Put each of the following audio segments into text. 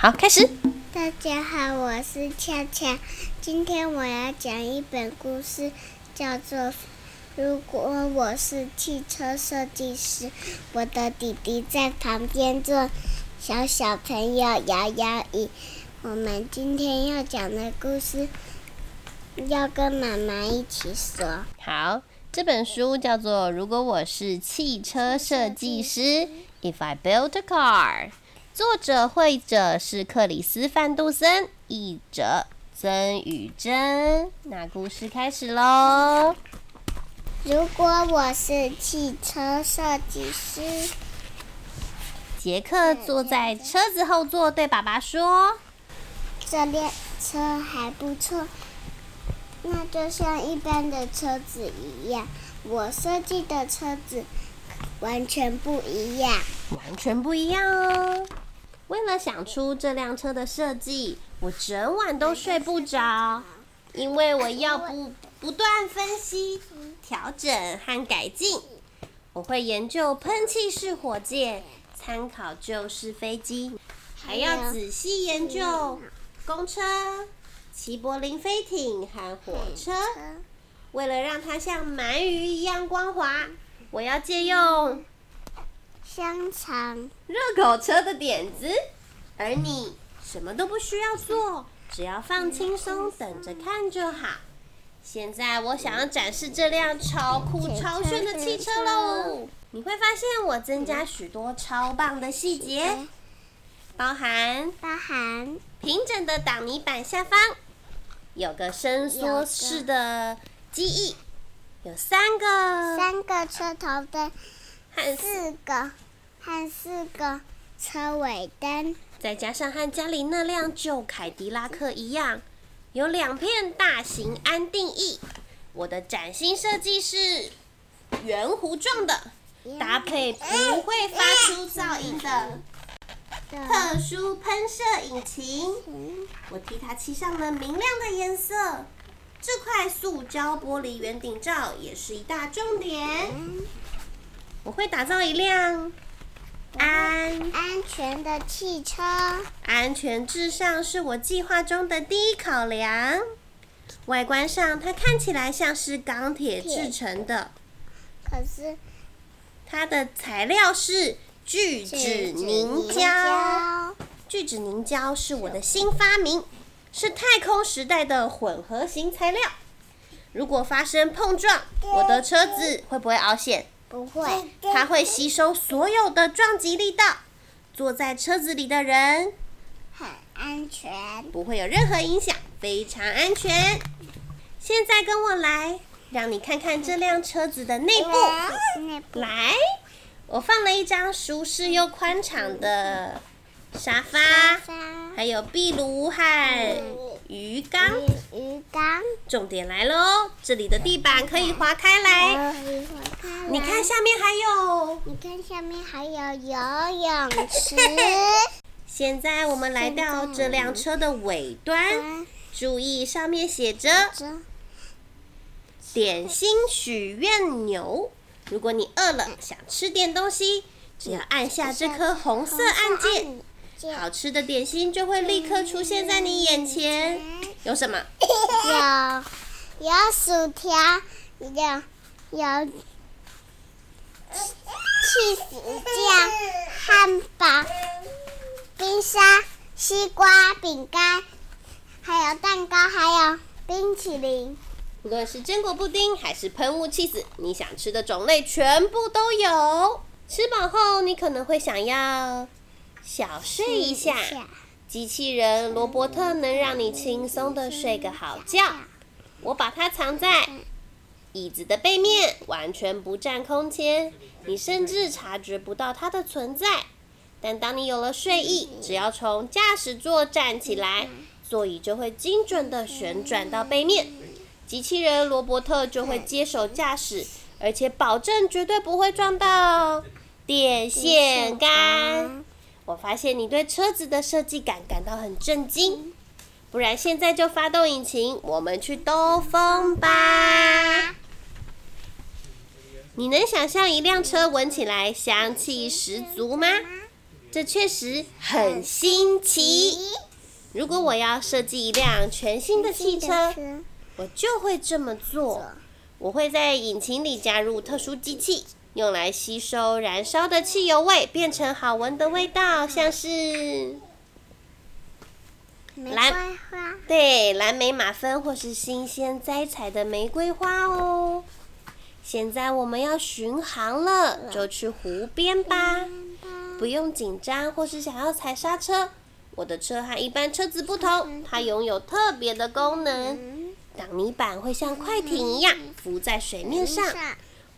好，开始。大家好，我是恰恰。今天我要讲一本故事，叫做《如果我是汽车设计师》。我的弟弟在旁边做小小朋友摇摇椅。我们今天要讲的故事，要跟妈妈一起说。好，这本书叫做《如果我是汽车设计师》，If I Build a Car。作者绘者是克里斯·范杜森，译者曾宇珍。那故事开始喽。如果我是汽车设计师，杰克坐在车子后座，对爸爸说：“这辆车还不错，那就像一般的车子一样。我设计的车子完全不一样，完全不一样哦。”为了想出这辆车的设计，我整晚都睡不着，因为我要不不断分析、调整和改进。我会研究喷气式火箭，参考旧式飞机，还要仔细研究公车、齐柏林飞艇和火车。为了让它像鳗鱼一样光滑，我要借用。香肠。热狗车的点子，而你什么都不需要做，只要放轻松，等着看就好。现在我想要展示这辆超酷超炫的汽车喽！你会发现我增加许多超棒的细节，包含包含？平整的挡泥板下方有个伸缩式的机翼，有三个。三个车头灯，和四个。和四个车尾灯，再加上和家里那辆旧凯迪拉克一样，有两片大型安定翼。我的崭新设计是圆弧状的，搭配不会发出噪音的特殊喷射引擎。我替它漆上了明亮的颜色。这块塑胶玻璃圆顶罩也是一大重点。我会打造一辆。安安全的汽车，安全至上是我计划中的第一考量。外观上，它看起来像是钢铁制成的，可是它的材料是聚酯凝胶。聚酯凝胶是我的新发明，是太空时代的混合型材料。如果发生碰撞，我的车子会不会凹陷？不会，它会吸收所有的撞击力道。坐在车子里的人很安全，不会有任何影响，非常安全。现在跟我来，让你看看这辆车子的内部。来，我放了一张舒适又宽敞的沙发，还有壁炉和。鱼缸，鱼缸。重点来喽！这里的地板可以划开来。你看下面还有。你看下面还有游泳池。现在我们来到这辆车的尾端，注意上面写着“点心许愿钮”。如果你饿了，想吃点东西，只要按下这颗红色按键。好吃的点心就会立刻出现在你眼前。有什么？有有薯条，有有气死酱、汉堡、冰沙、西瓜、饼干，还有蛋糕，还有冰淇淋。不论是坚果布丁还是喷雾气死，你想吃的种类全部都有。吃饱后，你可能会想要。小睡一下，机器人罗伯特能让你轻松的睡个好觉。我把它藏在椅子的背面，完全不占空间，你甚至察觉不到它的存在。但当你有了睡意，只要从驾驶座站起来，座椅就会精准的旋转到背面，机器人罗伯特就会接手驾驶，而且保证绝对不会撞到电线杆。我发现你对车子的设计感感到很震惊，不然现在就发动引擎，我们去兜风吧。你能想象一辆车闻起来香气十足吗？这确实很新奇。如果我要设计一辆全新的汽车，我就会这么做。我会在引擎里加入特殊机器，用来吸收燃烧的汽油味，变成好闻的味道，像是蓝花。对，蓝莓马芬或是新鲜摘采的玫瑰花哦。现在我们要巡航了，就去湖边吧。不用紧张，或是想要踩刹车。我的车和一般车子不同，它拥有特别的功能。挡泥板会像快艇一样浮在水面上，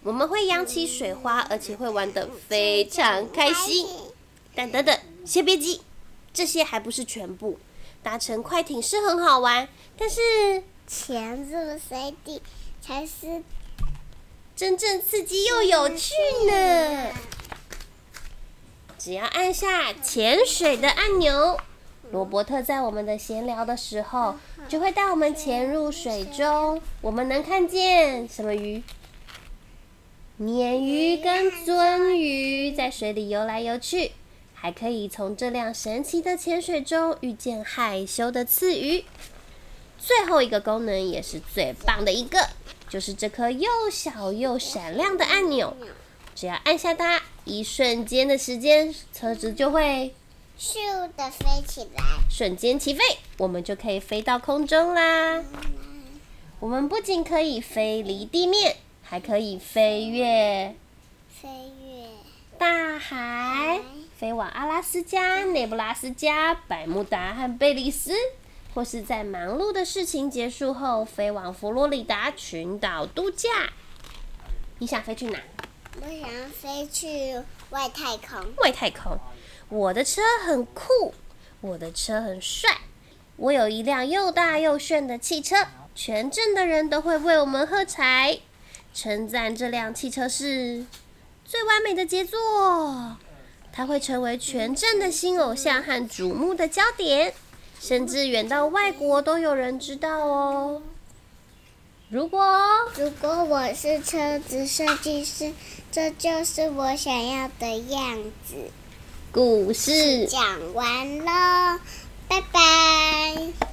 我们会扬起水花，而且会玩得非常开心。但等等，先别急，这些还不是全部。搭乘快艇是很好玩，但是钱入水底才是真正刺激又有趣呢。只要按下潜水的按钮，罗伯特在我们的闲聊的时候，就会带我们潜入水中。我们能看见什么鱼？鲶鱼跟鳟鱼在水里游来游去，还可以从这辆神奇的潜水中遇见害羞的刺鱼。最后一个功能也是最棒的一个，就是这颗又小又闪亮的按钮。只要按下它，一瞬间的时间，车子就会咻的飞起来，瞬间起飞，我们就可以飞到空中啦。我们不仅可以飞离地面，还可以飞越飞越大海，飞往阿拉斯加、内布拉斯加、百慕达和贝里斯，或是在忙碌的事情结束后，飞往佛罗里达群岛度假。你想飞去哪？我想飞去外太空。外太空，我的车很酷，我的车很帅，我有一辆又大又炫的汽车，全镇的人都会为我们喝彩，称赞这辆汽车是最完美的杰作。它会成为全镇的新偶像和瞩目的焦点，甚至远到外国都有人知道哦。如果如果我是车子设计师，这就是我想要的样子。故事讲完了，拜拜。